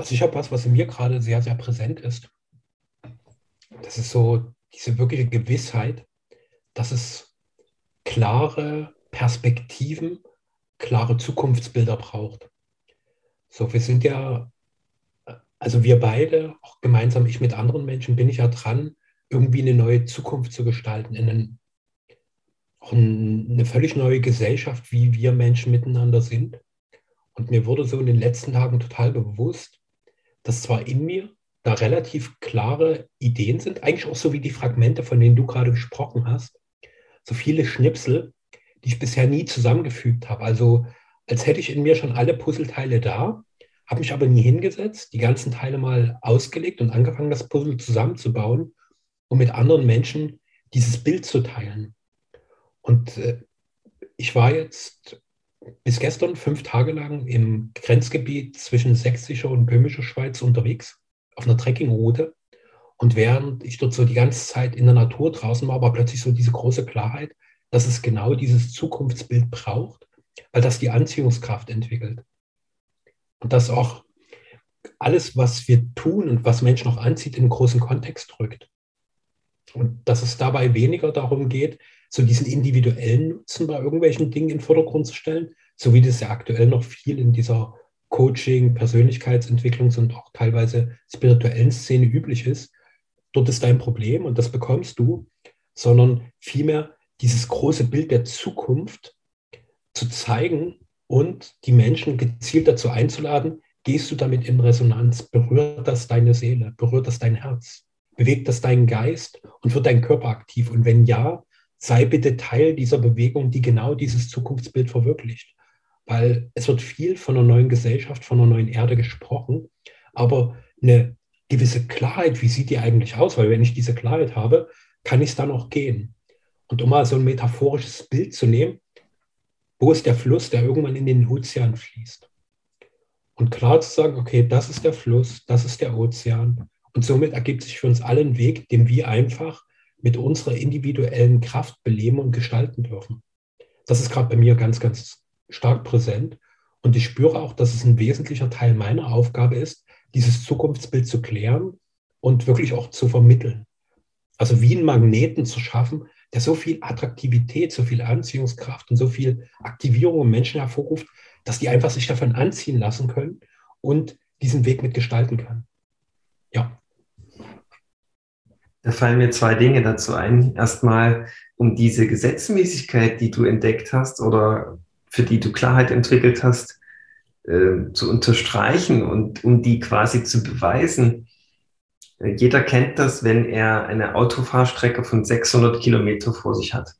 Also ich habe was, was in mir gerade sehr, sehr präsent ist. Das ist so diese wirkliche Gewissheit, dass es klare Perspektiven, klare Zukunftsbilder braucht. So, wir sind ja, also wir beide, auch gemeinsam ich mit anderen Menschen, bin ich ja dran, irgendwie eine neue Zukunft zu gestalten, in einen, eine völlig neue Gesellschaft, wie wir Menschen miteinander sind. Und mir wurde so in den letzten Tagen total bewusst, dass zwar in mir da relativ klare Ideen sind, eigentlich auch so wie die Fragmente, von denen du gerade gesprochen hast, so viele Schnipsel, die ich bisher nie zusammengefügt habe. Also als hätte ich in mir schon alle Puzzleteile da, habe mich aber nie hingesetzt, die ganzen Teile mal ausgelegt und angefangen, das Puzzle zusammenzubauen, um mit anderen Menschen dieses Bild zu teilen. Und äh, ich war jetzt bis gestern fünf Tage lang im Grenzgebiet zwischen sächsischer und böhmischer Schweiz unterwegs, auf einer Trekkingroute. Und während ich dort so die ganze Zeit in der Natur draußen war, war plötzlich so diese große Klarheit, dass es genau dieses Zukunftsbild braucht, weil das die Anziehungskraft entwickelt. Und dass auch alles, was wir tun und was Menschen auch anzieht, in einen großen Kontext rückt. Und dass es dabei weniger darum geht, so diesen individuellen Nutzen bei irgendwelchen Dingen in den Vordergrund zu stellen, so wie das ja aktuell noch viel in dieser Coaching, Persönlichkeitsentwicklungs- und auch teilweise spirituellen Szene üblich ist. Dort ist dein Problem und das bekommst du, sondern vielmehr dieses große Bild der Zukunft zu zeigen und die Menschen gezielt dazu einzuladen, gehst du damit in Resonanz, berührt das deine Seele, berührt das dein Herz, bewegt das deinen Geist und wird dein Körper aktiv? Und wenn ja, sei bitte Teil dieser Bewegung, die genau dieses Zukunftsbild verwirklicht. Weil es wird viel von einer neuen Gesellschaft, von einer neuen Erde gesprochen, aber eine gewisse Klarheit, wie sieht die eigentlich aus? Weil wenn ich diese Klarheit habe, kann ich es dann auch gehen. Und um mal so ein metaphorisches Bild zu nehmen, wo ist der Fluss, der irgendwann in den Ozean fließt? Und klar zu sagen, okay, das ist der Fluss, das ist der Ozean. Und somit ergibt sich für uns alle ein Weg, den wir einfach mit unserer individuellen Kraft beleben und gestalten dürfen. Das ist gerade bei mir ganz, ganz stark präsent. Und ich spüre auch, dass es ein wesentlicher Teil meiner Aufgabe ist, dieses Zukunftsbild zu klären und wirklich auch zu vermitteln. Also wie einen Magneten zu schaffen, der so viel Attraktivität, so viel Anziehungskraft und so viel Aktivierung im Menschen hervorruft, dass die einfach sich davon anziehen lassen können und diesen Weg mitgestalten können. Ja. Da fallen mir zwei Dinge dazu ein. Erstmal um diese Gesetzmäßigkeit, die du entdeckt hast oder für die du Klarheit entwickelt hast, äh, zu unterstreichen und um die quasi zu beweisen. Äh, jeder kennt das, wenn er eine Autofahrstrecke von 600 Kilometer vor sich hat.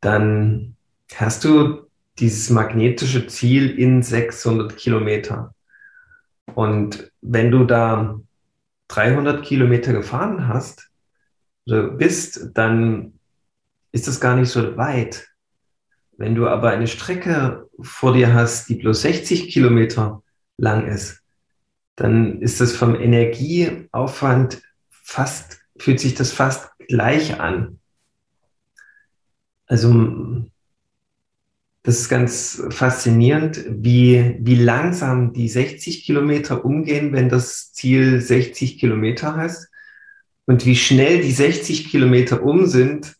Dann hast du dieses magnetische Ziel in 600 Kilometer. Und wenn du da 300 Kilometer gefahren hast oder bist, dann ist das gar nicht so weit. Wenn du aber eine Strecke vor dir hast, die bloß 60 Kilometer lang ist, dann ist das vom Energieaufwand fast, fühlt sich das fast gleich an. Also das ist ganz faszinierend, wie, wie langsam die 60 Kilometer umgehen, wenn das Ziel 60 Kilometer heißt. Und wie schnell die 60 Kilometer um sind,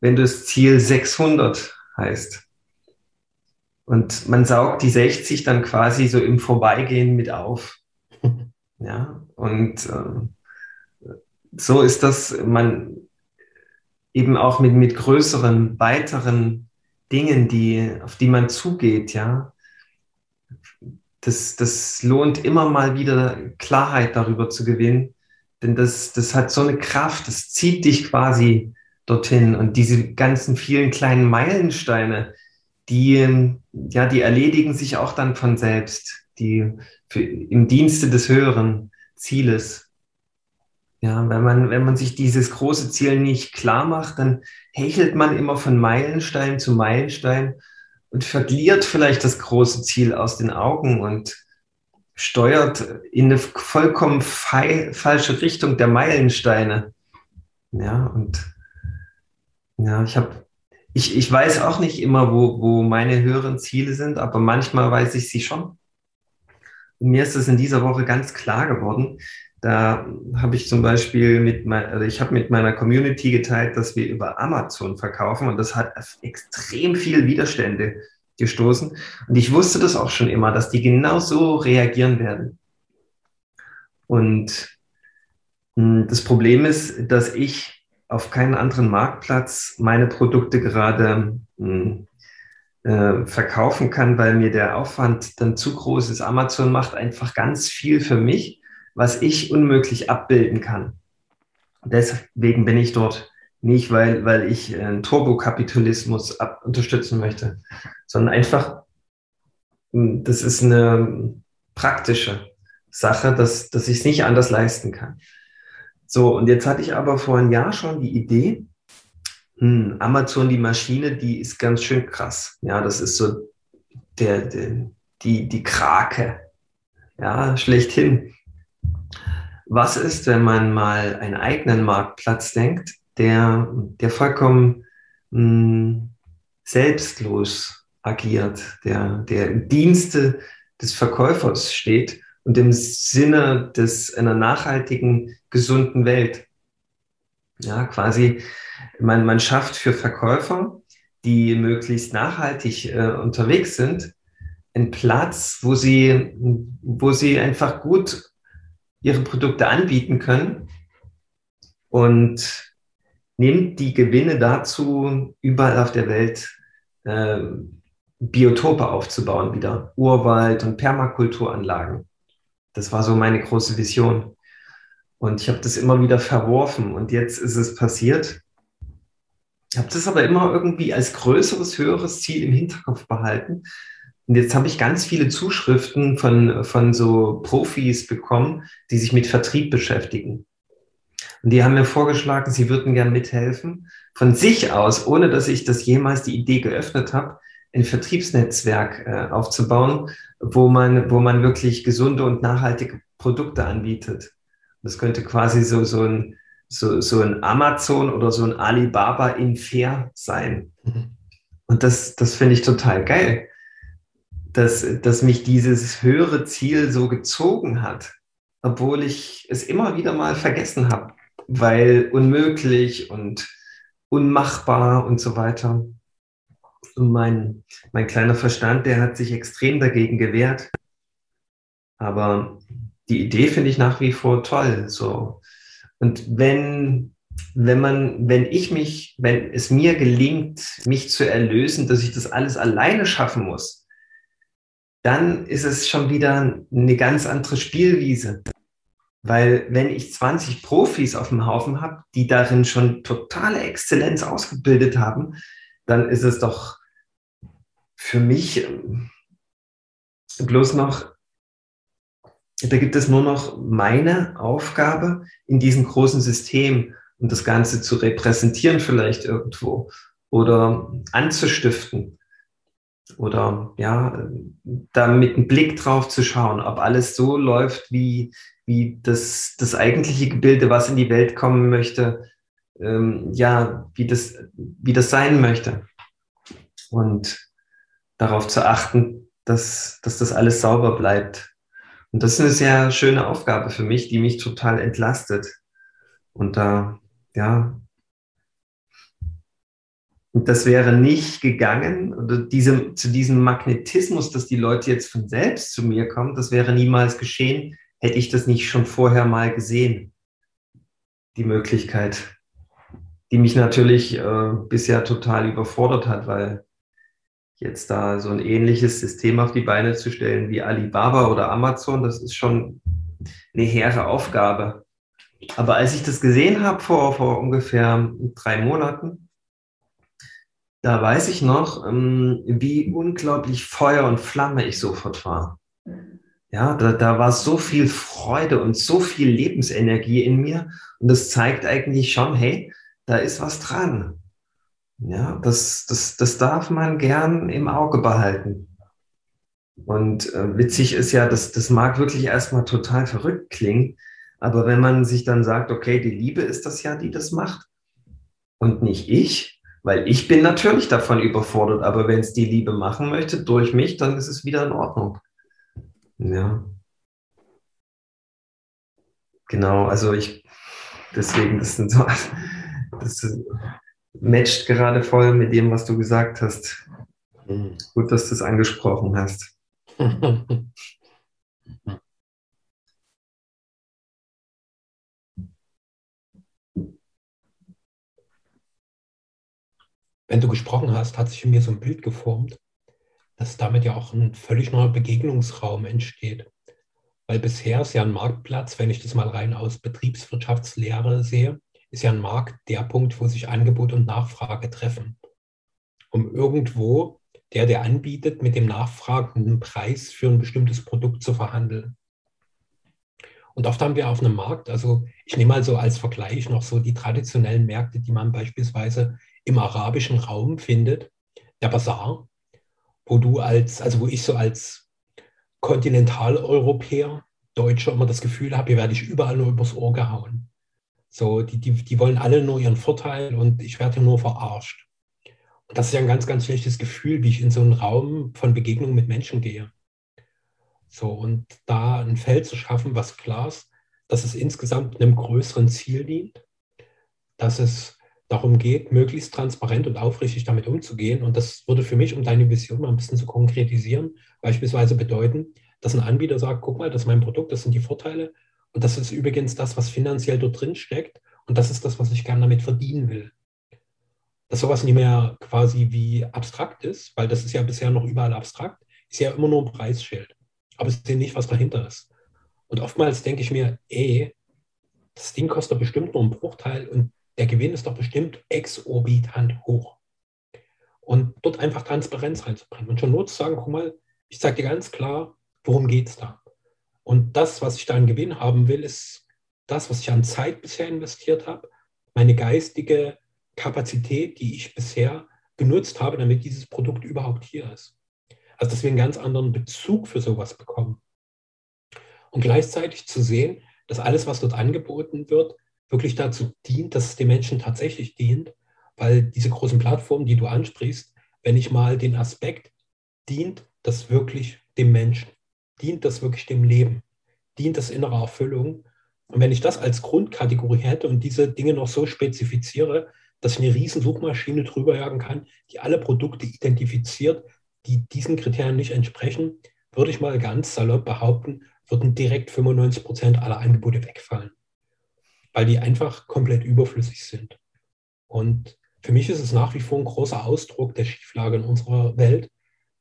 wenn das Ziel 600 heißt. Und man saugt die 60 dann quasi so im Vorbeigehen mit auf. Ja, und äh, so ist das, man eben auch mit, mit größeren, weiteren Dingen, die, auf die man zugeht, ja, das, das lohnt immer mal wieder Klarheit darüber zu gewinnen, denn das, das hat so eine Kraft, das zieht dich quasi dorthin. Und diese ganzen vielen kleinen Meilensteine, die, ja, die erledigen sich auch dann von selbst, die für, im Dienste des höheren Zieles. Ja, wenn man, wenn man sich dieses große Ziel nicht klar macht, dann hechelt man immer von Meilenstein zu Meilenstein und verliert vielleicht das große Ziel aus den Augen und steuert in eine vollkommen falsche Richtung der Meilensteine. Ja, und ja, ich habe, ich, ich weiß auch nicht immer, wo, wo meine höheren Ziele sind, aber manchmal weiß ich sie schon. mir ist es in dieser Woche ganz klar geworden. Da habe ich zum Beispiel mit, mein, also ich habe mit meiner Community geteilt, dass wir über Amazon verkaufen und das hat extrem viel Widerstände gestoßen. Und ich wusste das auch schon immer, dass die genau so reagieren werden. Und hm, das Problem ist, dass ich auf keinen anderen Marktplatz meine Produkte gerade hm, äh, verkaufen kann, weil mir der Aufwand dann zu groß ist. Amazon macht einfach ganz viel für mich, was ich unmöglich abbilden kann. Deswegen bin ich dort nicht, weil, weil ich einen Turbokapitalismus ab unterstützen möchte, sondern einfach, hm, das ist eine praktische Sache, dass, dass ich es nicht anders leisten kann. So, und jetzt hatte ich aber vor einem Jahr schon die Idee, hm, Amazon, die Maschine, die ist ganz schön krass. Ja, das ist so der, der, die, die Krake. Ja, schlechthin. Was ist, wenn man mal einen eigenen Marktplatz denkt, der, der vollkommen mh, hm, selbstlos agiert, der, der im Dienste des Verkäufers steht und im Sinne des, einer nachhaltigen, gesunden Welt. Ja, quasi man, man schafft für Verkäufer, die möglichst nachhaltig äh, unterwegs sind, einen Platz, wo sie, wo sie einfach gut ihre Produkte anbieten können und nimmt die Gewinne dazu, überall auf der Welt äh, Biotope aufzubauen, wieder Urwald und Permakulturanlagen. Das war so meine große Vision. Und ich habe das immer wieder verworfen und jetzt ist es passiert. Ich habe das aber immer irgendwie als größeres, höheres Ziel im Hinterkopf behalten. Und jetzt habe ich ganz viele Zuschriften von, von so Profis bekommen, die sich mit Vertrieb beschäftigen. Und die haben mir vorgeschlagen, sie würden gern mithelfen, von sich aus, ohne dass ich das jemals die Idee geöffnet habe, ein Vertriebsnetzwerk äh, aufzubauen, wo man, wo man wirklich gesunde und nachhaltige Produkte anbietet. Das könnte quasi so, so ein so, so ein Amazon oder so ein Alibaba in Fair sein. Mhm. Und das, das finde ich total geil, dass, dass mich dieses höhere Ziel so gezogen hat, obwohl ich es immer wieder mal vergessen habe, weil unmöglich und unmachbar und so weiter. Und mein, mein kleiner Verstand, der hat sich extrem dagegen gewehrt. Aber die Idee finde ich nach wie vor toll. So, und wenn, wenn man, wenn ich mich, wenn es mir gelingt, mich zu erlösen, dass ich das alles alleine schaffen muss, dann ist es schon wieder eine ganz andere Spielwiese. Weil wenn ich 20 Profis auf dem Haufen habe, die darin schon totale Exzellenz ausgebildet haben, dann ist es doch für mich bloß noch da gibt es nur noch meine Aufgabe in diesem großen System und das Ganze zu repräsentieren vielleicht irgendwo oder anzustiften oder ja, da mit einem Blick drauf zu schauen, ob alles so läuft, wie, wie das, das eigentliche Gebilde, was in die Welt kommen möchte, ähm, ja, wie das, wie das sein möchte. Und darauf zu achten, dass, dass das alles sauber bleibt und das ist eine sehr schöne Aufgabe für mich, die mich total entlastet. Und da, ja, und das wäre nicht gegangen, oder diese, zu diesem Magnetismus, dass die Leute jetzt von selbst zu mir kommen, das wäre niemals geschehen, hätte ich das nicht schon vorher mal gesehen. Die Möglichkeit, die mich natürlich äh, bisher total überfordert hat, weil jetzt da so ein ähnliches System auf die Beine zu stellen wie Alibaba oder Amazon, das ist schon eine hehre Aufgabe. Aber als ich das gesehen habe vor, vor ungefähr drei Monaten, da weiß ich noch, ähm, wie unglaublich Feuer und Flamme ich sofort war. Ja, da, da war so viel Freude und so viel Lebensenergie in mir. Und das zeigt eigentlich schon, hey, da ist was dran. Ja, das, das, das darf man gern im Auge behalten. Und äh, witzig ist ja, dass das mag wirklich erstmal total verrückt klingen, aber wenn man sich dann sagt, okay, die Liebe ist das ja, die das macht und nicht ich, weil ich bin natürlich davon überfordert, aber wenn es die Liebe machen möchte durch mich, dann ist es wieder in Ordnung. Ja. Genau, also ich, deswegen, das sind so, das matcht gerade voll mit dem, was du gesagt hast. Mhm. Gut, dass du es angesprochen hast. Wenn du gesprochen hast, hat sich in mir so ein Bild geformt, dass damit ja auch ein völlig neuer Begegnungsraum entsteht. Weil bisher ist ja ein Marktplatz, wenn ich das mal rein aus Betriebswirtschaftslehre sehe, ist ja ein Markt der Punkt, wo sich Angebot und Nachfrage treffen. Um irgendwo der, der anbietet, mit dem nachfragenden Preis für ein bestimmtes Produkt zu verhandeln. Und oft haben wir auf einem Markt, also ich nehme mal so als Vergleich noch so die traditionellen Märkte, die man beispielsweise im arabischen Raum findet, der Bazar, wo du als, also wo ich so als Kontinentaleuropäer, Deutscher immer das Gefühl habe, hier werde ich überall nur übers Ohr gehauen. So, die, die, die wollen alle nur ihren Vorteil und ich werde hier nur verarscht. Und das ist ja ein ganz, ganz schlechtes Gefühl, wie ich in so einen Raum von Begegnung mit Menschen gehe. So, und da ein Feld zu schaffen, was klar ist, dass es insgesamt einem größeren Ziel dient, dass es darum geht, möglichst transparent und aufrichtig damit umzugehen. Und das würde für mich, um deine Vision mal ein bisschen zu konkretisieren, beispielsweise bedeuten, dass ein Anbieter sagt, guck mal, das ist mein Produkt, das sind die Vorteile. Und das ist übrigens das, was finanziell dort drin steckt. Und das ist das, was ich gerne damit verdienen will. Dass sowas nicht mehr quasi wie abstrakt ist, weil das ist ja bisher noch überall abstrakt, ist ja immer nur ein Preisschild. Aber ich sehe nicht, was dahinter ist. Und oftmals denke ich mir, ey, das Ding kostet bestimmt nur einen Bruchteil und der Gewinn ist doch bestimmt exorbitant hoch. Und dort einfach Transparenz reinzubringen und schon nur zu sagen, guck mal, ich sage dir ganz klar, worum geht es da? Und das, was ich da an Gewinn haben will, ist das, was ich an Zeit bisher investiert habe, meine geistige Kapazität, die ich bisher genutzt habe, damit dieses Produkt überhaupt hier ist. Also, dass wir einen ganz anderen Bezug für sowas bekommen. Und gleichzeitig zu sehen, dass alles, was dort angeboten wird, wirklich dazu dient, dass es den Menschen tatsächlich dient, weil diese großen Plattformen, die du ansprichst, wenn ich mal den Aspekt dient das wirklich dem Menschen, dient das wirklich dem Leben, dient das innerer Erfüllung. Und wenn ich das als Grundkategorie hätte und diese Dinge noch so spezifiziere, dass ich eine riesen Suchmaschine drüber jagen kann, die alle Produkte identifiziert, die diesen Kriterien nicht entsprechen, würde ich mal ganz salopp behaupten, würden direkt 95 Prozent aller Angebote wegfallen weil die einfach komplett überflüssig sind. Und für mich ist es nach wie vor ein großer Ausdruck der Schieflage in unserer Welt,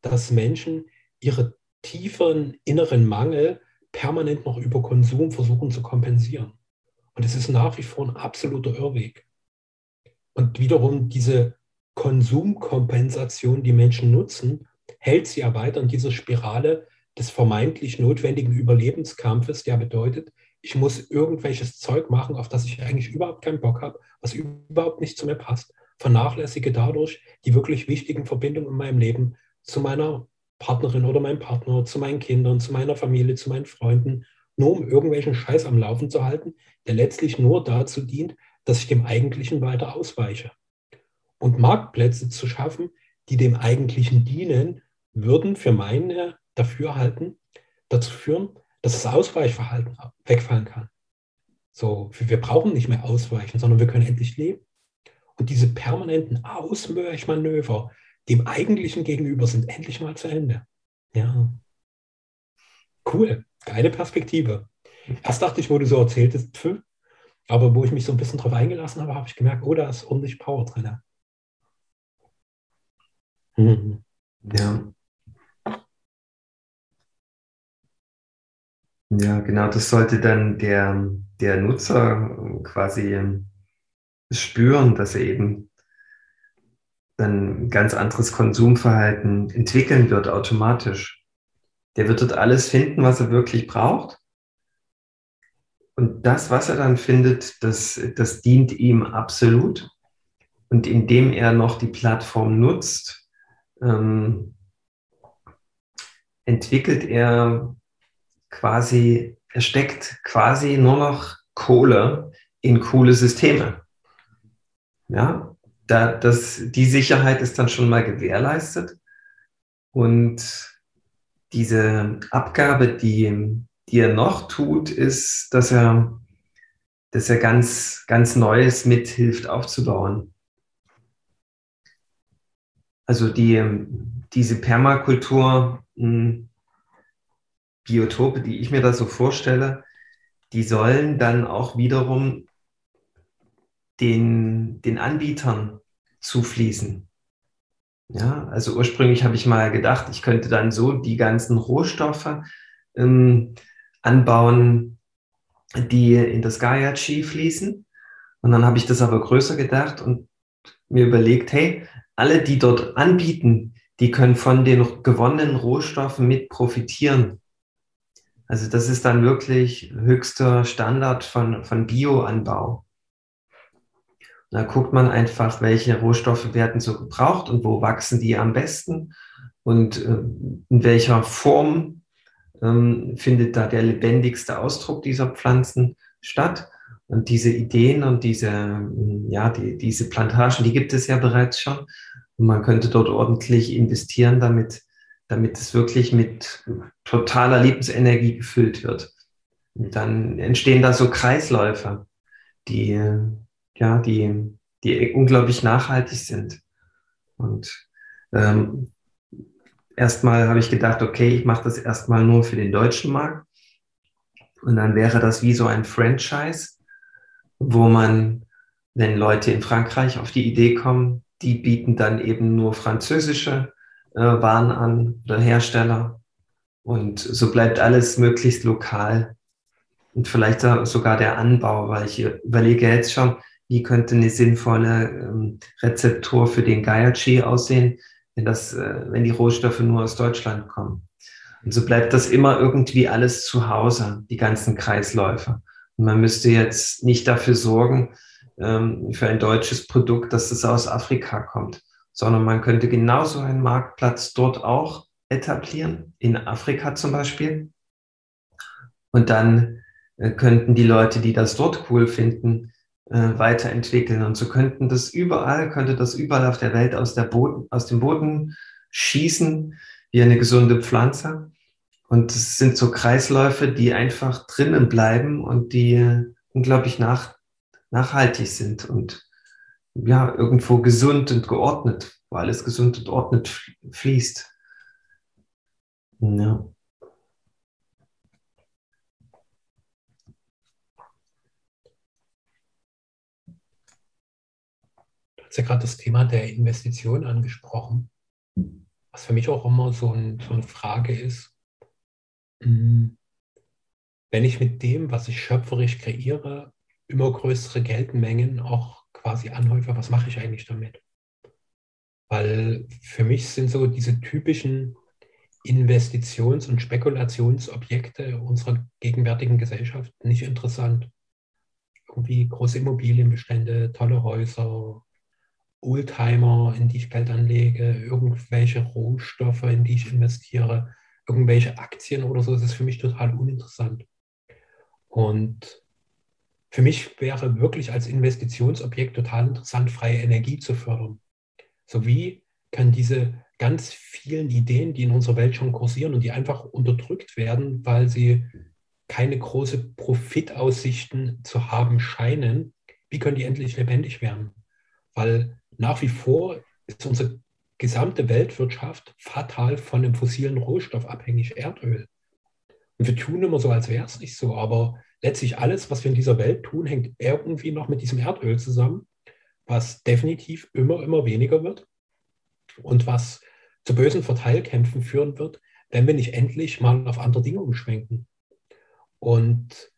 dass Menschen ihre tieferen inneren Mangel permanent noch über Konsum versuchen zu kompensieren. Und es ist nach wie vor ein absoluter Irrweg. Und wiederum diese Konsumkompensation, die Menschen nutzen, hält sie ja weiter in dieser Spirale des vermeintlich notwendigen Überlebenskampfes, der bedeutet, ich muss irgendwelches Zeug machen, auf das ich eigentlich überhaupt keinen Bock habe, was überhaupt nicht zu mir passt, vernachlässige dadurch die wirklich wichtigen Verbindungen in meinem Leben zu meiner Partnerin oder meinem Partner, zu meinen Kindern, zu meiner Familie, zu meinen Freunden, nur um irgendwelchen Scheiß am Laufen zu halten, der letztlich nur dazu dient, dass ich dem Eigentlichen weiter ausweiche. Und Marktplätze zu schaffen, die dem Eigentlichen dienen, würden für meine Dafürhalten dazu führen, dass das Ausweichverhalten wegfallen kann. So, wir brauchen nicht mehr ausweichen, sondern wir können endlich leben. Und diese permanenten Ausweichmanöver dem Eigentlichen gegenüber sind endlich mal zu Ende. Ja. Cool, geile Perspektive. Erst dachte ich, wo du so erzähltest, pf, aber wo ich mich so ein bisschen drauf eingelassen habe, habe ich gemerkt, oh, da ist ordentlich Power drin. Mhm. Ja. Ja, genau, das sollte dann der, der Nutzer quasi spüren, dass er eben dann ganz anderes Konsumverhalten entwickeln wird automatisch. Der wird dort alles finden, was er wirklich braucht. Und das, was er dann findet, das, das dient ihm absolut. Und indem er noch die Plattform nutzt, ähm, entwickelt er quasi, er steckt quasi nur noch Kohle in coole Systeme. Ja, da, das, die Sicherheit ist dann schon mal gewährleistet. Und diese Abgabe, die, die er noch tut, ist, dass er das ja ganz, ganz Neues mithilft aufzubauen. Also die, diese Permakultur, hm, Biotope, die ich mir da so vorstelle, die sollen dann auch wiederum den, den Anbietern zufließen. Ja, also ursprünglich habe ich mal gedacht, ich könnte dann so die ganzen Rohstoffe ähm, anbauen, die in das Gaia-Chi fließen. Und dann habe ich das aber größer gedacht und mir überlegt, hey, alle, die dort anbieten, die können von den gewonnenen Rohstoffen mit profitieren. Also das ist dann wirklich höchster Standard von, von Bioanbau. Da guckt man einfach, welche Rohstoffe werden so gebraucht und wo wachsen die am besten und äh, in welcher Form ähm, findet da der lebendigste Ausdruck dieser Pflanzen statt. Und diese Ideen und diese, ja, die, diese Plantagen, die gibt es ja bereits schon. Und man könnte dort ordentlich investieren, damit, damit es wirklich mit totaler Lebensenergie gefüllt wird. Und dann entstehen da so Kreisläufe, die, ja, die, die unglaublich nachhaltig sind. Und ähm, erstmal habe ich gedacht, okay, ich mache das erstmal nur für den deutschen Markt. Und dann wäre das wie so ein Franchise, wo man, wenn Leute in Frankreich auf die Idee kommen, die bieten dann eben nur französische Waren an oder Hersteller. Und so bleibt alles möglichst lokal. Und vielleicht sogar der Anbau, weil ich überlege jetzt schon, wie könnte eine sinnvolle ähm, Rezeptur für den Gaia-Chi aussehen, wenn, das, äh, wenn die Rohstoffe nur aus Deutschland kommen. Und so bleibt das immer irgendwie alles zu Hause, die ganzen Kreisläufe. Und man müsste jetzt nicht dafür sorgen, ähm, für ein deutsches Produkt, dass es aus Afrika kommt, sondern man könnte genauso einen Marktplatz dort auch etablieren, in Afrika zum Beispiel. Und dann äh, könnten die Leute, die das dort cool finden, äh, weiterentwickeln. Und so könnten das überall, könnte das überall auf der Welt aus, der Boden, aus dem Boden schießen, wie eine gesunde Pflanze. Und es sind so Kreisläufe, die einfach drinnen bleiben und die unglaublich nach, nachhaltig sind und ja, irgendwo gesund und geordnet, wo alles gesund und ordnet fließt. Ja. hast ja gerade das Thema der Investition angesprochen, was für mich auch immer so, ein, so eine Frage ist. Hm, wenn ich mit dem, was ich schöpferisch kreiere, immer größere Geldmengen auch quasi anhäufe, was mache ich eigentlich damit? Weil für mich sind so diese typischen Investitions- und Spekulationsobjekte unserer gegenwärtigen Gesellschaft nicht interessant. Irgendwie große Immobilienbestände, tolle Häuser, Oldtimer, in die ich Geld anlege, irgendwelche Rohstoffe, in die ich investiere, irgendwelche Aktien oder so, das ist für mich total uninteressant. Und für mich wäre wirklich als Investitionsobjekt total interessant, freie Energie zu fördern. So wie kann diese ganz vielen Ideen, die in unserer Welt schon kursieren und die einfach unterdrückt werden, weil sie keine große Profitaussichten zu haben scheinen, wie können die endlich lebendig werden? Weil nach wie vor ist unsere gesamte Weltwirtschaft fatal von dem fossilen Rohstoff abhängig, Erdöl. Und wir tun immer so, als wäre es nicht so, aber letztlich alles, was wir in dieser Welt tun, hängt irgendwie noch mit diesem Erdöl zusammen, was definitiv immer, immer weniger wird und was zu bösen Verteilkämpfen führen wird, wenn wir nicht endlich mal auf andere Dinge umschwenken. Und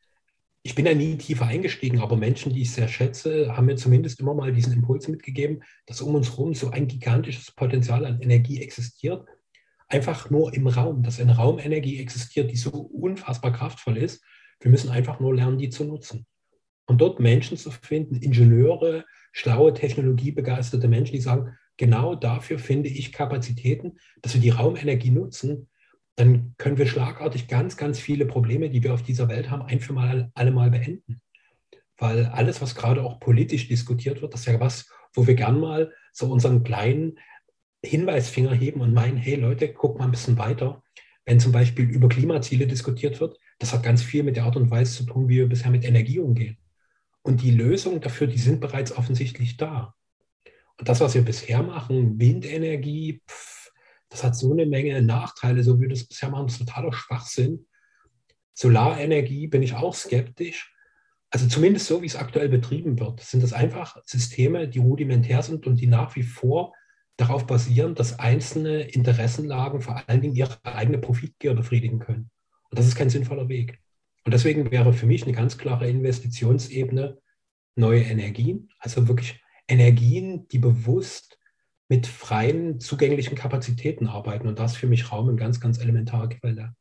ich bin ja nie tiefer eingestiegen, aber Menschen, die ich sehr schätze, haben mir zumindest immer mal diesen Impuls mitgegeben, dass um uns herum so ein gigantisches Potenzial an Energie existiert. Einfach nur im Raum, dass eine Raumenergie existiert, die so unfassbar kraftvoll ist. Wir müssen einfach nur lernen, die zu nutzen. Und dort Menschen zu finden, Ingenieure, schlaue, technologiebegeisterte Menschen, die sagen, genau dafür finde ich Kapazitäten, dass wir die Raumenergie nutzen, dann können wir schlagartig ganz, ganz viele Probleme, die wir auf dieser Welt haben, ein für mal alle Mal beenden. Weil alles, was gerade auch politisch diskutiert wird, das ist ja was, wo wir gern mal so unseren kleinen Hinweisfinger heben und meinen, hey Leute, guck mal ein bisschen weiter. Wenn zum Beispiel über Klimaziele diskutiert wird, das hat ganz viel mit der Art und Weise zu tun, wie wir bisher mit Energie umgehen. Und die Lösungen dafür, die sind bereits offensichtlich da. Und das, was wir bisher machen, Windenergie, pff, das hat so eine Menge Nachteile, so wie wir das bisher machen, das ist totaler Schwachsinn. Solarenergie bin ich auch skeptisch. Also zumindest so, wie es aktuell betrieben wird, sind das einfach Systeme, die rudimentär sind und die nach wie vor darauf basieren, dass einzelne Interessenlagen vor allen Dingen ihre eigene Profitgier befriedigen können. Und das ist kein sinnvoller Weg. Und deswegen wäre für mich eine ganz klare Investitionsebene neue Energien, also wirklich Energien, die bewusst mit freien, zugänglichen Kapazitäten arbeiten. Und das ist für mich Raum eine ganz, ganz elementare Quelle.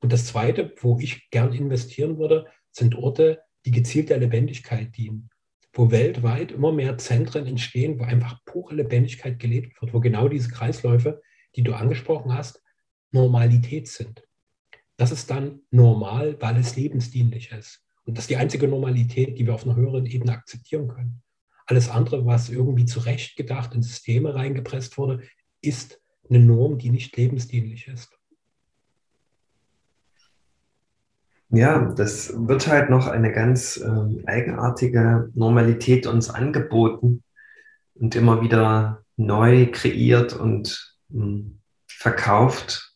Und das Zweite, wo ich gern investieren würde, sind Orte, die gezielt der Lebendigkeit dienen wo weltweit immer mehr Zentren entstehen, wo einfach pure Lebendigkeit gelebt wird, wo genau diese Kreisläufe, die du angesprochen hast, Normalität sind. Das ist dann normal, weil es lebensdienlich ist. Und das ist die einzige Normalität, die wir auf einer höheren Ebene akzeptieren können. Alles andere, was irgendwie zurechtgedacht in Systeme reingepresst wurde, ist eine Norm, die nicht lebensdienlich ist. Ja, das wird halt noch eine ganz äh, eigenartige Normalität uns angeboten und immer wieder neu kreiert und mh, hm, verkauft,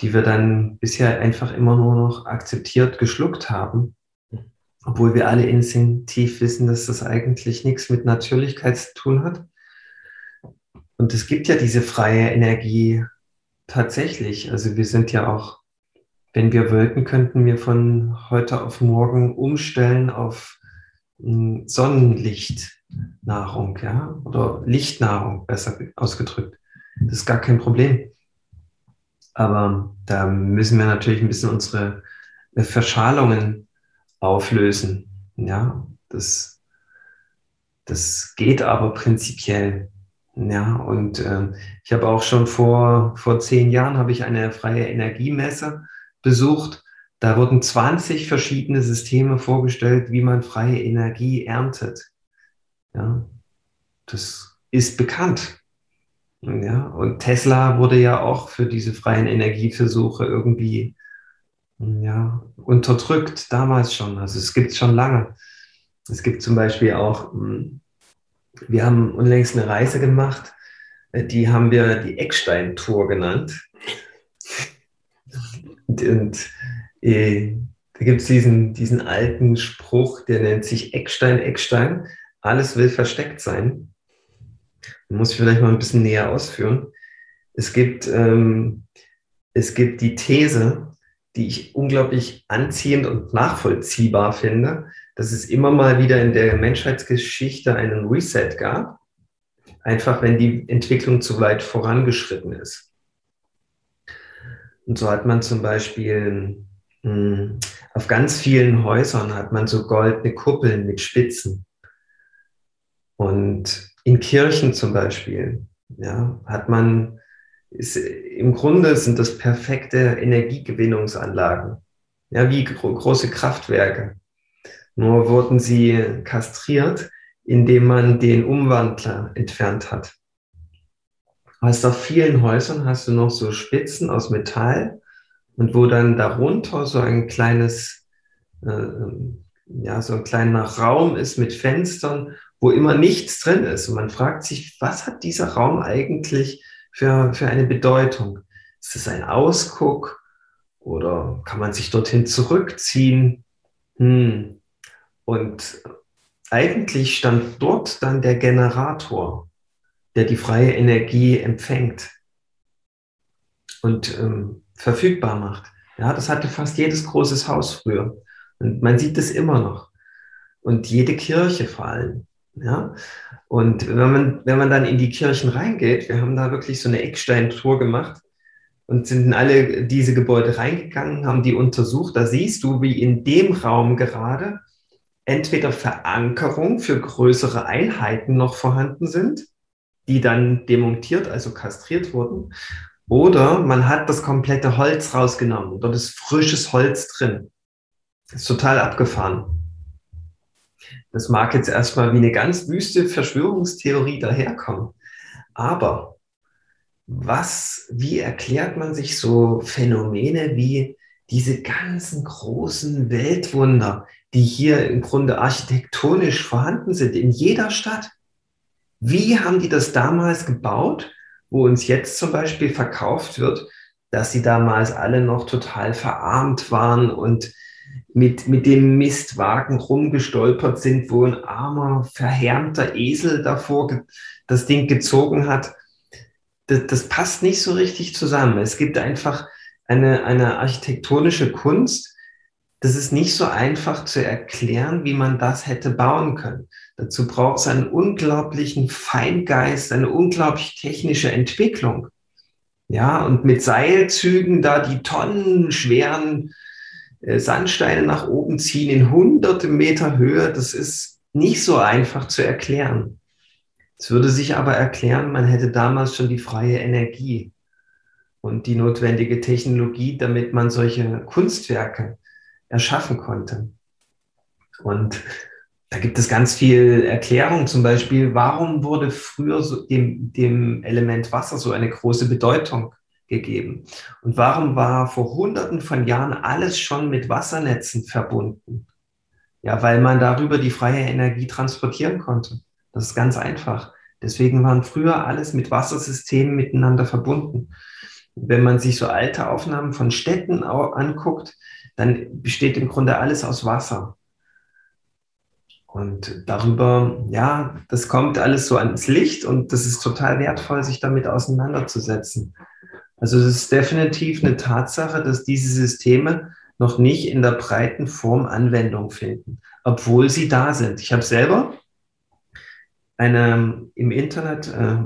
die wir dann bisher einfach immer nur noch akzeptiert, geschluckt haben, obwohl wir alle instinktiv wissen, dass das eigentlich nichts mit Natürlichkeit zu tun hat. Und es gibt ja diese freie Energie tatsächlich. Also wir sind ja auch wenn wir wollten, könnten wir von heute auf morgen umstellen auf Sonnenlichtnahrung, ja, oder Lichtnahrung, besser ausgedrückt. Das ist gar kein Problem. Aber da müssen wir natürlich ein bisschen unsere äh, Verschalungen auflösen. Ja, das, das geht aber prinzipiell. Ja, und äh, ich habe auch schon vor, vor zehn Jahren habe ich eine freie Energiemesse besucht. Da wurden 20 verschiedene Systeme vorgestellt, wie man freie Energie erntet. Ja, das ist bekannt. Ja, und Tesla wurde ja auch für diese freien Energieversuche irgendwie ja, unterdrückt, damals schon. Also es gibt es schon lange. Es gibt zum Beispiel auch, hm, wir haben unlängst eine Reise gemacht, äh, die haben wir die Eckstein-Tour genannt. Und, und äh, da gibt es diesen, diesen alten Spruch, der nennt sich Eckstein, Eckstein. Alles will versteckt sein. Muss ich vielleicht mal ein bisschen näher ausführen. Es gibt, ähm, es gibt die These, die ich unglaublich anziehend und nachvollziehbar finde, dass es immer mal wieder in der Menschheitsgeschichte einen Reset gab. Einfach wenn die Entwicklung zu weit vorangeschritten ist. Und so hat man zum Beispiel mh, hm, auf ganz vielen Häusern hat man so goldene Kuppeln mit Spitzen. Und in Kirchen zum Beispiel, ja, hat man, ist, im Grunde sind das perfekte Energiegewinnungsanlagen, ja, wie gro große Kraftwerke. Nur wurden sie kastriert, indem man den Umwandler entfernt hat hast auf vielen Häusern hast du noch so Spitzen aus Metall und wo dann darunter so ein kleines, äh, ja, so ein kleiner Raum ist mit Fenstern, wo immer nichts drin ist. Und man fragt sich, was hat dieser Raum eigentlich für, für eine Bedeutung? Ist es ein Ausguck oder kann man sich dorthin zurückziehen? Hm. Und eigentlich stand dort dann der Generator der die freie Energie empfängt und ähm, verfügbar macht. Ja, das hatte fast jedes großes Haus früher. Und man sieht es immer noch. Und jede Kirche vor allem. Ja, und wenn man, wenn man dann in die Kirchen reingeht, wir haben da wirklich so eine Ecksteintour gemacht und sind in alle diese Gebäude reingegangen, haben die untersucht. Da siehst du, wie in dem Raum gerade entweder Verankerung für größere Einheiten noch vorhanden sind die dann demontiert, also kastriert wurden. Oder man hat das komplette Holz rausgenommen. Dort ist frisches Holz drin. Ist total abgefahren. Das mag jetzt erstmal wie eine ganz wüste Verschwörungstheorie daherkommen. Aber was, wie erklärt man sich so Phänomene wie diese ganzen großen Weltwunder, die hier im Grunde architektonisch vorhanden sind, in jeder Stadt. Wie haben die das damals gebaut, wo uns jetzt zum Beispiel verkauft wird, dass sie damals alle noch total verarmt waren und mit, mit dem Mistwagen rumgestolpert sind, wo ein armer, verhärmter Esel davor das Ding gezogen hat. Das, das passt nicht so richtig zusammen. Es gibt einfach eine, eine architektonische Kunst, das ist nicht so einfach zu erklären, wie man das hätte bauen können. Dazu braucht es einen unglaublichen Feingeist, eine unglaublich technische Entwicklung. Ja, und mit Seilzügen da die tonnenschweren Sandsteine nach oben ziehen in hunderte Meter Höhe, das ist nicht so einfach zu erklären. Es würde sich aber erklären, man hätte damals schon die freie Energie und die notwendige Technologie, damit man solche Kunstwerke erschaffen konnte. Und da gibt es ganz viel Erklärung, zum Beispiel, warum wurde früher so dem, dem Element Wasser so eine große Bedeutung gegeben? Und warum war vor Hunderten von Jahren alles schon mit Wassernetzen verbunden? Ja, weil man darüber die freie Energie transportieren konnte. Das ist ganz einfach. Deswegen waren früher alles mit Wassersystemen miteinander verbunden. Wenn man sich so alte Aufnahmen von Städten anguckt, dann besteht im Grunde alles aus Wasser. Und darüber, ja, das kommt alles so ans Licht und das ist total wertvoll, sich damit auseinanderzusetzen. Also es ist definitiv eine Tatsache, dass diese Systeme noch nicht in der breiten Form Anwendung finden, obwohl sie da sind. Ich habe selber eine im Internet äh,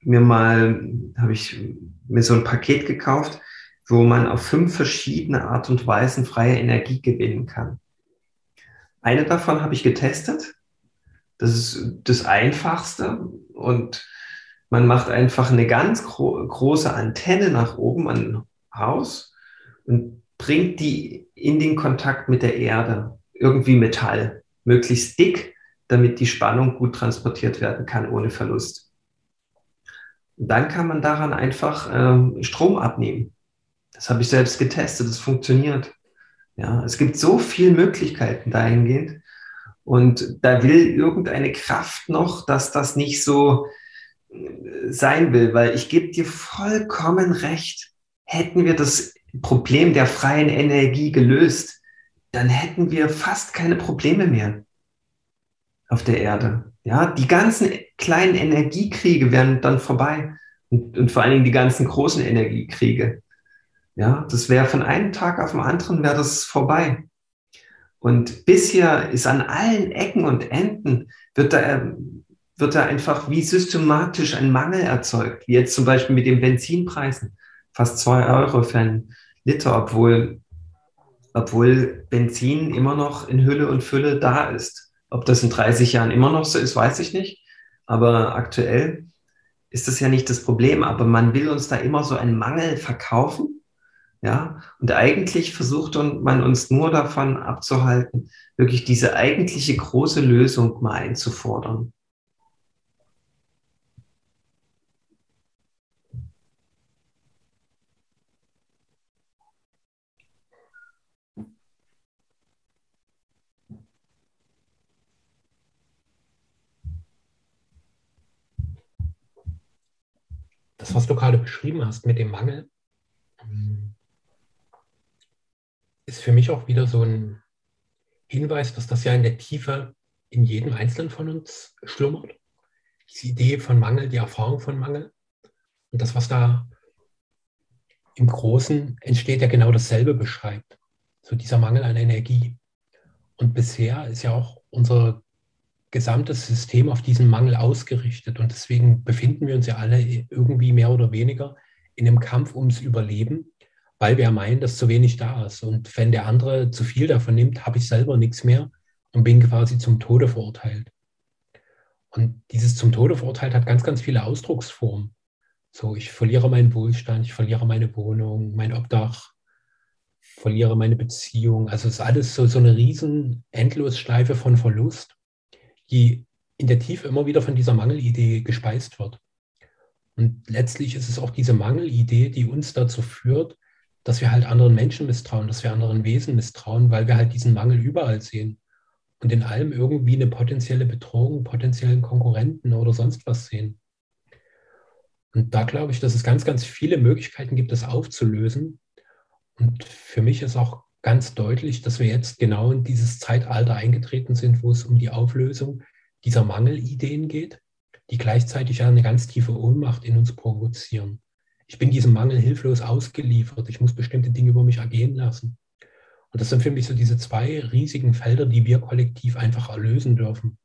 mir mal, habe ich mir so ein Paket gekauft, wo man auf fünf verschiedene Art und Weisen freie Energie gewinnen kann. Eine davon habe ich getestet. Das ist das Einfachste und man macht einfach eine ganz gro große Antenne nach oben an Haus und bringt die in den Kontakt mit der Erde, irgendwie Metall, möglichst dick, damit die Spannung gut transportiert werden kann ohne Verlust. Und dann kann man daran einfach äh, Strom abnehmen. Das habe ich selbst getestet, das funktioniert. Ja, es gibt so viele Möglichkeiten dahingehend. Und da will irgendeine Kraft noch, dass das nicht so sein will, weil ich gebe dir vollkommen recht. Hätten wir das Problem der freien Energie gelöst, dann hätten wir fast keine Probleme mehr auf der Erde. Ja, die ganzen kleinen Energiekriege wären dann vorbei und, und vor allen Dingen die ganzen großen Energiekriege. Ja, das wäre von einem Tag auf den anderen wäre das vorbei. Und bisher ist an allen Ecken und Enden wird da, wird da einfach wie systematisch ein Mangel erzeugt, wie jetzt zum Beispiel mit den Benzinpreisen. Fast zwei Euro für einen Liter, obwohl, obwohl Benzin immer noch in Hülle und Fülle da ist. Ob das in 30 Jahren immer noch so ist, weiß ich nicht. Aber aktuell ist das ja nicht das Problem. Aber man will uns da immer so einen Mangel verkaufen ja, und eigentlich versucht man uns nur davon abzuhalten, wirklich diese eigentliche große Lösung mal einzufordern. Das, was du gerade beschrieben hast mit dem Mangel, ist für mich auch wieder so ein Hinweis, dass das ja in der Tiefe in jedem Einzelnen von uns schlummert. Die Idee von Mangel, die Erfahrung von Mangel. Und das, was da im Großen entsteht, ja genau dasselbe beschreibt. So dieser Mangel an Energie. Und bisher ist ja auch unser gesamtes System auf diesen Mangel ausgerichtet. Und deswegen befinden wir uns ja alle irgendwie mehr oder weniger in einem Kampf ums Überleben weil wir meinen, dass zu wenig da ist. Und wenn der andere zu viel davon nimmt, habe ich selber nichts mehr und bin quasi zum Tode verurteilt. Und dieses zum Tode verurteilt hat ganz, ganz viele Ausdrucksformen. So, ich verliere meinen Wohlstand, ich verliere meine Wohnung, mein Obdach, verliere meine Beziehung. Also es ist alles so, so eine riesen Endlosschleife von Verlust, die in der Tiefe immer wieder von dieser Mangelidee gespeist wird. Und letztlich ist es auch diese Mangelidee, die uns dazu führt, dass wir halt anderen Menschen misstrauen, dass wir anderen Wesen misstrauen, weil wir halt diesen Mangel überall sehen und in allem irgendwie eine potenzielle Bedrohung, potenziellen Konkurrenten oder sonst was sehen. Und da glaube ich, dass es ganz, ganz viele Möglichkeiten gibt, das aufzulösen. Und für mich ist auch ganz deutlich, dass wir jetzt genau in dieses Zeitalter eingetreten sind, wo es um die Auflösung dieser Mangelideen geht, die gleichzeitig eine ganz tiefe Ohnmacht in uns provozieren. Ich bin diesem Mangel hilflos ausgeliefert. Ich muss bestimmte Dinge über mich ergehen lassen. Und das sind für mich so diese zwei riesigen Felder, die wir kollektiv einfach erlösen dürfen.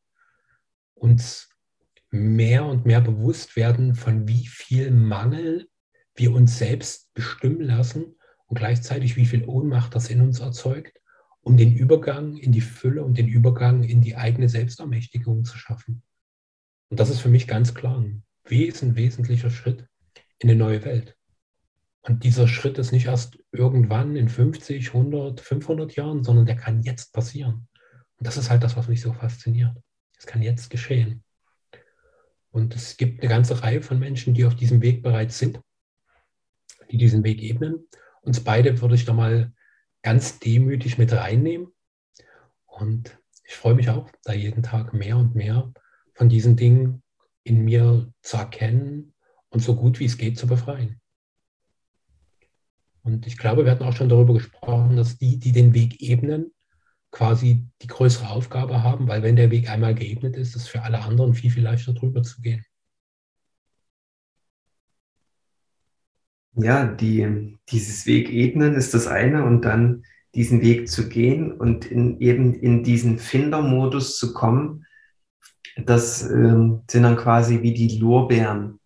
Uns mehr und mehr bewusst werden, von wie viel Mangel wir uns selbst bestimmen lassen und gleichzeitig wie viel Ohnmacht das in uns erzeugt, um den Übergang in die Fülle und den Übergang in die eigene Selbstermächtigung zu schaffen. Und das ist für mich ganz klar ein wesen, wesentlicher Schritt in eine neue Welt. Und dieser Schritt ist nicht erst irgendwann in 50, 100, 500 Jahren, sondern der kann jetzt passieren. Und das ist halt das, was mich so fasziniert. Es kann jetzt geschehen. Und es gibt eine ganze Reihe von Menschen, die auf diesem Weg bereits sind, die diesen Weg ebnen. Uns beide würde ich da mal ganz demütig mit reinnehmen. Und ich freue mich auch, da jeden Tag mehr und mehr von diesen Dingen in mir zu erkennen und so gut wie es geht zu befreien. Und ich glaube, wir hatten auch schon darüber gesprochen, dass die, die den Weg ebnen, quasi die größere Aufgabe haben, weil wenn der Weg einmal geebnet ist, ist es für alle anderen viel, viel leichter drüber zu gehen. Ja, die, dieses Weg ebnen ist das eine und dann diesen Weg zu gehen und in, eben in diesen Findermodus zu kommen, das äh, sind dann quasi wie die Lorbeeren.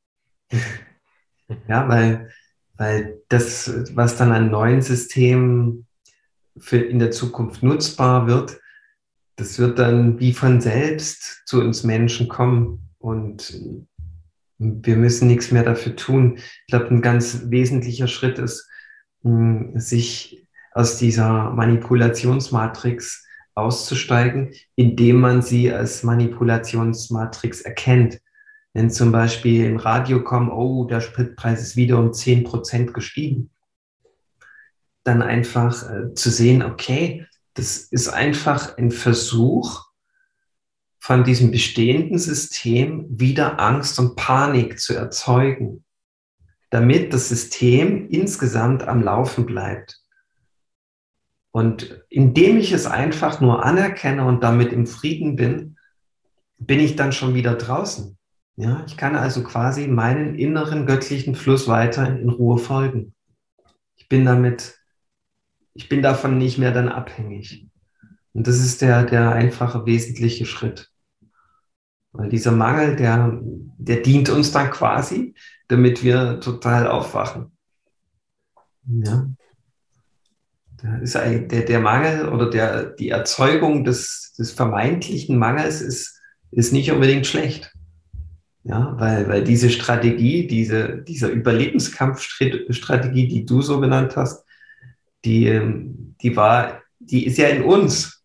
ja, weil, weil das, was dann an neuen Systemen für in der Zukunft nutzbar wird, das wird dann wie von selbst zu uns Menschen kommen und wir müssen nichts mehr dafür tun. Ich glaube, ein ganz wesentlicher Schritt ist, hm, sich aus dieser Manipulationsmatrix auszusteigen, indem man sie als Manipulationsmatrix erkennt. Wenn zum Beispiel im Radio kommt, oh, der Spritpreis ist wieder um 10 Prozent gestiegen, dann einfach äh, zu sehen, okay, das ist einfach ein Versuch von diesem bestehenden System wieder Angst und Panik zu erzeugen, damit das System insgesamt am Laufen bleibt. Und indem ich es einfach nur anerkenne und damit im Frieden bin, bin ich dann schon wieder draußen. Ja, ich kann also quasi meinen inneren göttlichen Fluss weiter in Ruhe folgen. Ich bin damit ich bin davon nicht mehr dann abhängig. Und das ist der, der einfache, wesentliche Schritt. Weil dieser Mangel, der, der dient uns dann quasi, damit wir total aufwachen. Ja. Da ist der, der Mangel oder der, die Erzeugung des, des vermeintlichen Mangels ist, ist nicht unbedingt schlecht. Ja, weil, weil diese Strategie, diese, dieser Überlebenskampfstrategie, die du so benannt hast, die, ähm, die war, die ist ja in uns.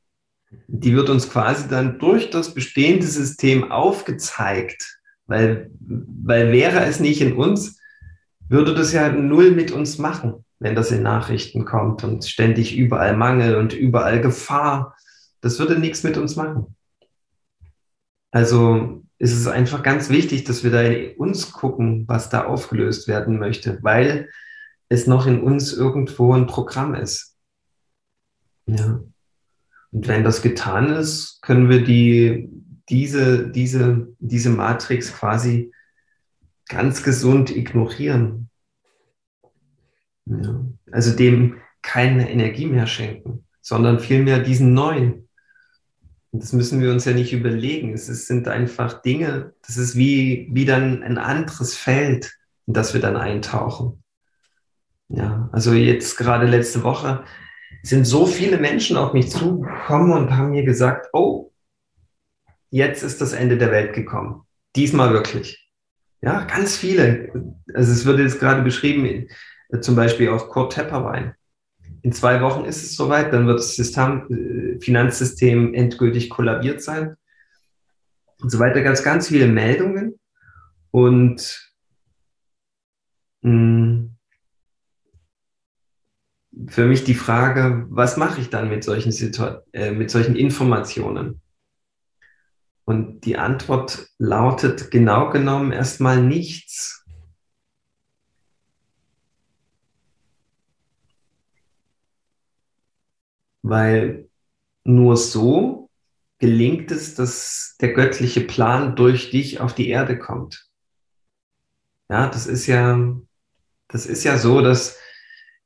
Die wird uns quasi dann durch das bestehende System aufgezeigt, weil, weil wäre es nicht in uns, würde das ja null mit uns machen, wenn das in Nachrichten kommt und ständig überall Mangel und überall Gefahr. Das würde nichts mit uns machen. Also ist es einfach ganz wichtig, dass wir da in uns gucken, was da aufgelöst werden möchte, weil es noch in uns irgendwo ein Programm ist. Ja. Und wenn das getan ist, können wir die, diese, diese, diese Matrix quasi ganz gesund ignorieren. Ja. Also dem keine Energie mehr schenken, sondern vielmehr diesen neuen. Und das müssen wir uns ja nicht überlegen. Es sind einfach Dinge, das ist wie, wie dann ein anderes Feld, in das wir dann eintauchen. Ja, also jetzt gerade letzte Woche sind so viele Menschen auf mich zugekommen und haben mir gesagt, oh, jetzt ist das Ende der Welt gekommen. Diesmal wirklich. Ja, ganz viele. Also es wird jetzt gerade beschrieben, zum Beispiel auf Kurt Tepperwein. In zwei Wochen ist es soweit, dann wird das System, äh, Finanzsystem endgültig kollabiert sein und so weiter. Ganz, ganz viele Meldungen und mh, hm, für mich die Frage, was mache ich dann mit solchen, Situ äh, mit solchen Informationen? Und die Antwort lautet genau genommen erstmal nichts. Weil nur so gelingt es, dass der göttliche Plan durch dich auf die Erde kommt. Ja, das ist ja, das ist ja so, dass,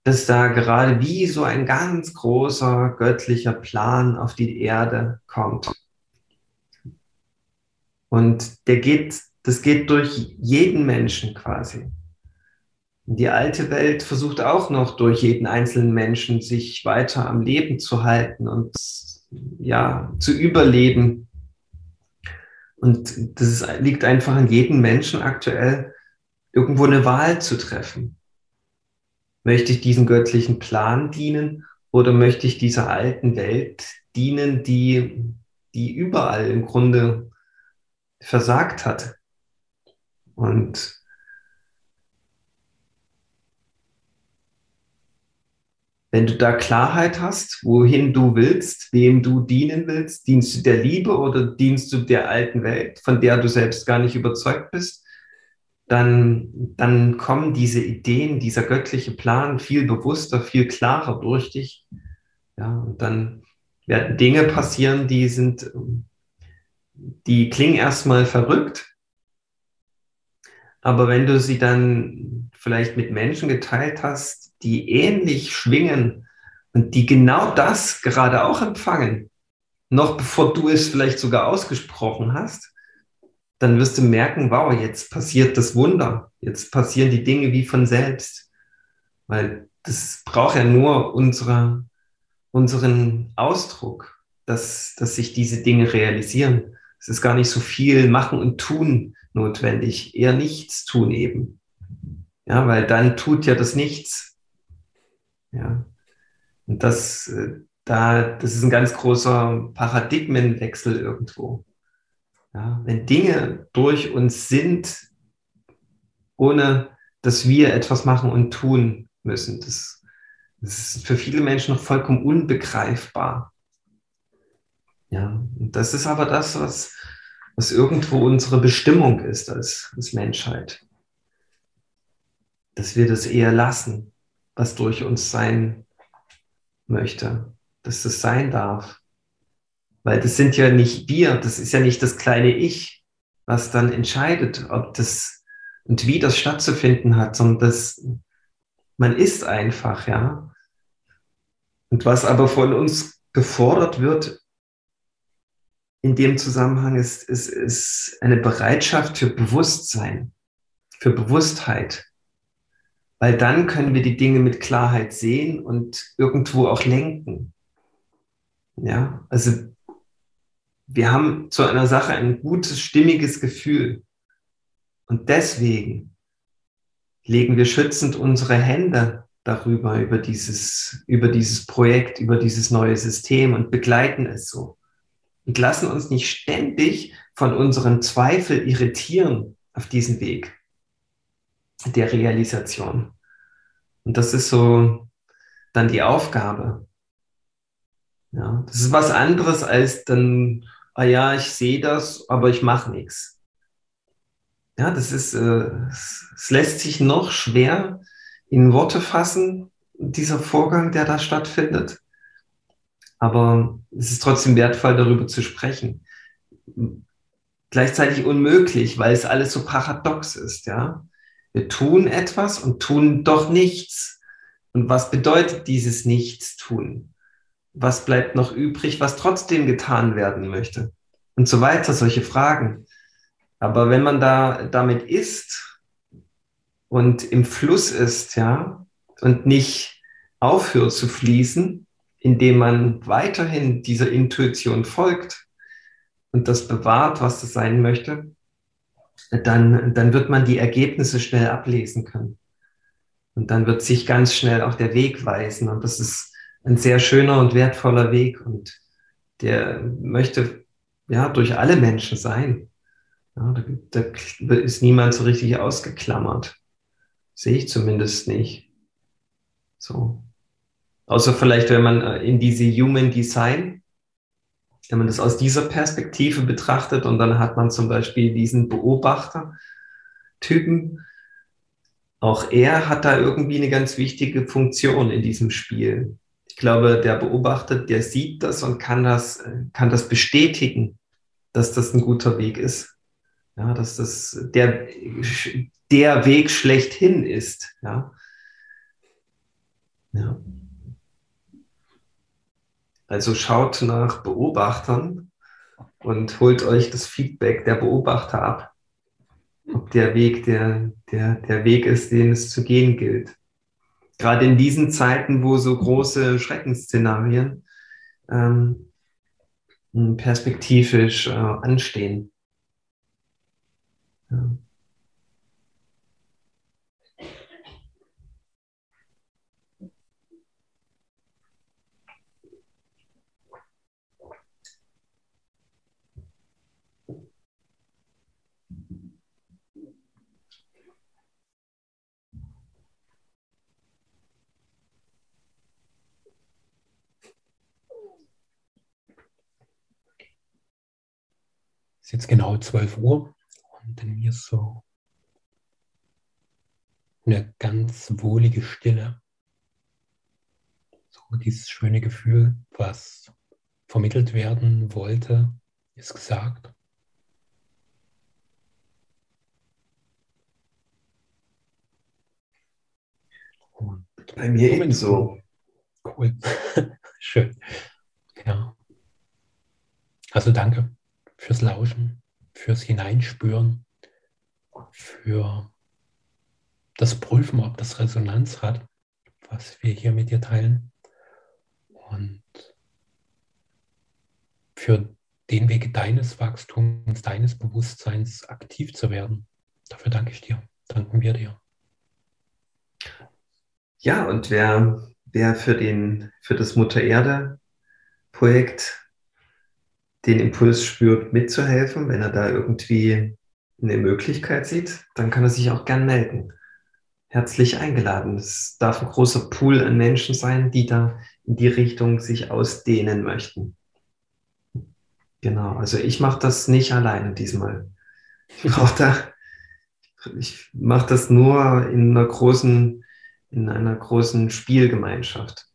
dass da gerade wie so ein ganz großer göttlicher Plan auf die Erde kommt. Und der geht, das geht durch jeden Menschen quasi. Die alte Welt versucht auch noch durch jeden einzelnen Menschen sich weiter am Leben zu halten und ja, zu überleben. Und das liegt einfach an jedem Menschen aktuell, irgendwo eine Wahl zu treffen. Möchte ich diesem göttlichen Plan dienen oder möchte ich dieser alten Welt dienen, die, die überall im Grunde versagt hat. Und wenn du da Klarheit hast, wohin du willst, wem du dienen willst, dienst du der Liebe oder dienst du der alten Welt, von der du selbst gar nicht überzeugt bist, dann, dann kommen diese Ideen, dieser göttliche Plan viel bewusster, viel klarer durch dich. Ja, und dann werden Dinge passieren, die sind die klingen erstmal verrückt, aber wenn du sie dann vielleicht mit Menschen geteilt hast, die ähnlich schwingen und die genau das gerade auch empfangen, noch bevor du es vielleicht sogar ausgesprochen hast, dann wirst du merken, wow, jetzt passiert das Wunder, jetzt passieren die Dinge wie von selbst, weil das braucht ja nur unsere, unseren Ausdruck, dass, dass sich diese Dinge realisieren. Es ist gar nicht so viel Machen und Tun notwendig, eher nichts tun eben. Ja, weil dann tut ja das Nichts. Ja. Und das, äh, da, das ist ein ganz großer Paradigmenwechsel irgendwo. Ja, wenn Dinge durch uns sind, ohne dass wir etwas machen und tun müssen, das, das ist für viele Menschen noch vollkommen unbegreifbar. Ja, und das ist aber das, was, was irgendwo unsere Bestimmung ist als, als Menschheit. Dass wir das eher lassen, was durch uns sein möchte, dass das sein darf. Weil das sind ja nicht wir, das ist ja nicht das kleine Ich, was dann entscheidet, ob das und wie das stattzufinden hat, sondern das, man ist einfach, ja. Und was aber von uns gefordert wird, in dem Zusammenhang ist, ist, ist eine Bereitschaft für Bewusstsein, für Bewusstheit. Weil dann können wir die Dinge mit Klarheit sehen und irgendwo auch lenken. Ja, also wir haben zu einer Sache ein gutes, stimmiges Gefühl. Und deswegen legen wir schützend unsere Hände darüber, über dieses, über dieses Projekt, über dieses neue System und begleiten es so und lassen uns nicht ständig von unseren Zweifeln irritieren auf diesem Weg der Realisation. Und das ist so dann die Aufgabe. Ja, das ist was anderes als dann, ah ja, ich sehe das, aber ich mache nichts. Ja, das ist, äh, es lässt sich noch schwer in Worte fassen, dieser Vorgang, der da stattfindet. Aber es ist trotzdem wertvoll, darüber zu sprechen. Gleichzeitig unmöglich, weil es alles so paradox ist, ja. Wir tun etwas und tun doch nichts. Und was bedeutet dieses Nichtstun? Was bleibt noch übrig, was trotzdem getan werden möchte? Und so weiter, solche Fragen. Aber wenn man da damit ist und im Fluss ist, ja, und nicht aufhört zu fließen, indem man weiterhin dieser Intuition folgt und das bewahrt, was das sein möchte, dann, dann wird man die Ergebnisse schnell ablesen können. Und dann wird sich ganz schnell auch der Weg weisen. Und das ist ein sehr schöner und wertvoller Weg. Und der möchte ja durch alle Menschen sein. Ja, da, da ist niemand so richtig ausgeklammert. Sehe ich zumindest nicht. So. Außer vielleicht, wenn man äh, in diese Human Design, wenn man das aus dieser Perspektive betrachtet und dann hat man zum Beispiel diesen Beobachter-Typen. Auch er hat da irgendwie eine ganz wichtige Funktion in diesem Spiel. Ich glaube, der Beobachter, der sieht das und kann das, kann das bestätigen, dass das ein guter Weg ist. Ja, dass das der, der Weg schlechthin ist. Ja. ja. Also schaut nach Beobachtern und holt euch das Feedback der Beobachter ab, ob der Weg der, der, der Weg ist, den es zu gehen gilt. Gerade in diesen Zeiten, wo so große Schreckensszenarien ähm, perspektivisch äh, anstehen. Ja. Ist jetzt genau 12 Uhr und in mir ist so eine ganz wohlige Stille. So dieses schöne Gefühl, was vermittelt werden wollte, ist gesagt. Und bei mir ebenso. Cool. Schön. Ja. Also danke fürs Lauschen, fürs Hineinspüren, für das Prüfen, ob das Resonanz hat, was wir hier mit dir teilen. Und für den Weg deines Wachstums, deines Bewusstseins aktiv zu werden. Dafür danke ich dir. Danken wir dir. Ja, und wer, wer für, den, für das Mutter Erde Projekt den Impuls spürt, mitzuhelfen, wenn er da irgendwie eine Möglichkeit sieht, dann kann er sich auch gern melden. Herzlich eingeladen. Es darf ein großer Pool an Menschen sein, die da in die Richtung sich ausdehnen möchten. Genau, also ich mache das nicht alleine diesmal. Ich brauche da, ich mache das nur in einer großen, in einer großen Spielgemeinschaft.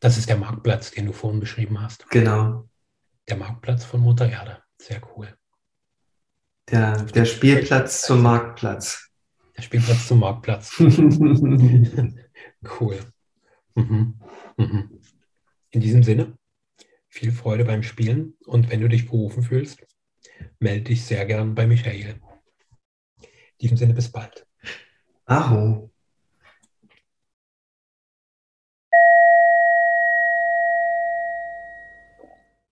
Das ist der Marktplatz, den du vorhin beschrieben hast. Genau. Der Marktplatz von Mutter Erde. Sehr cool. Der, der Spielplatz zum Marktplatz. Der Spielplatz zum Marktplatz. cool. Mhm. Mhm. In diesem Sinne, viel Freude beim Spielen und wenn du dich berufen fühlst, melde dich sehr gern bei Michael. In diesem Sinne, bis bald. Aho.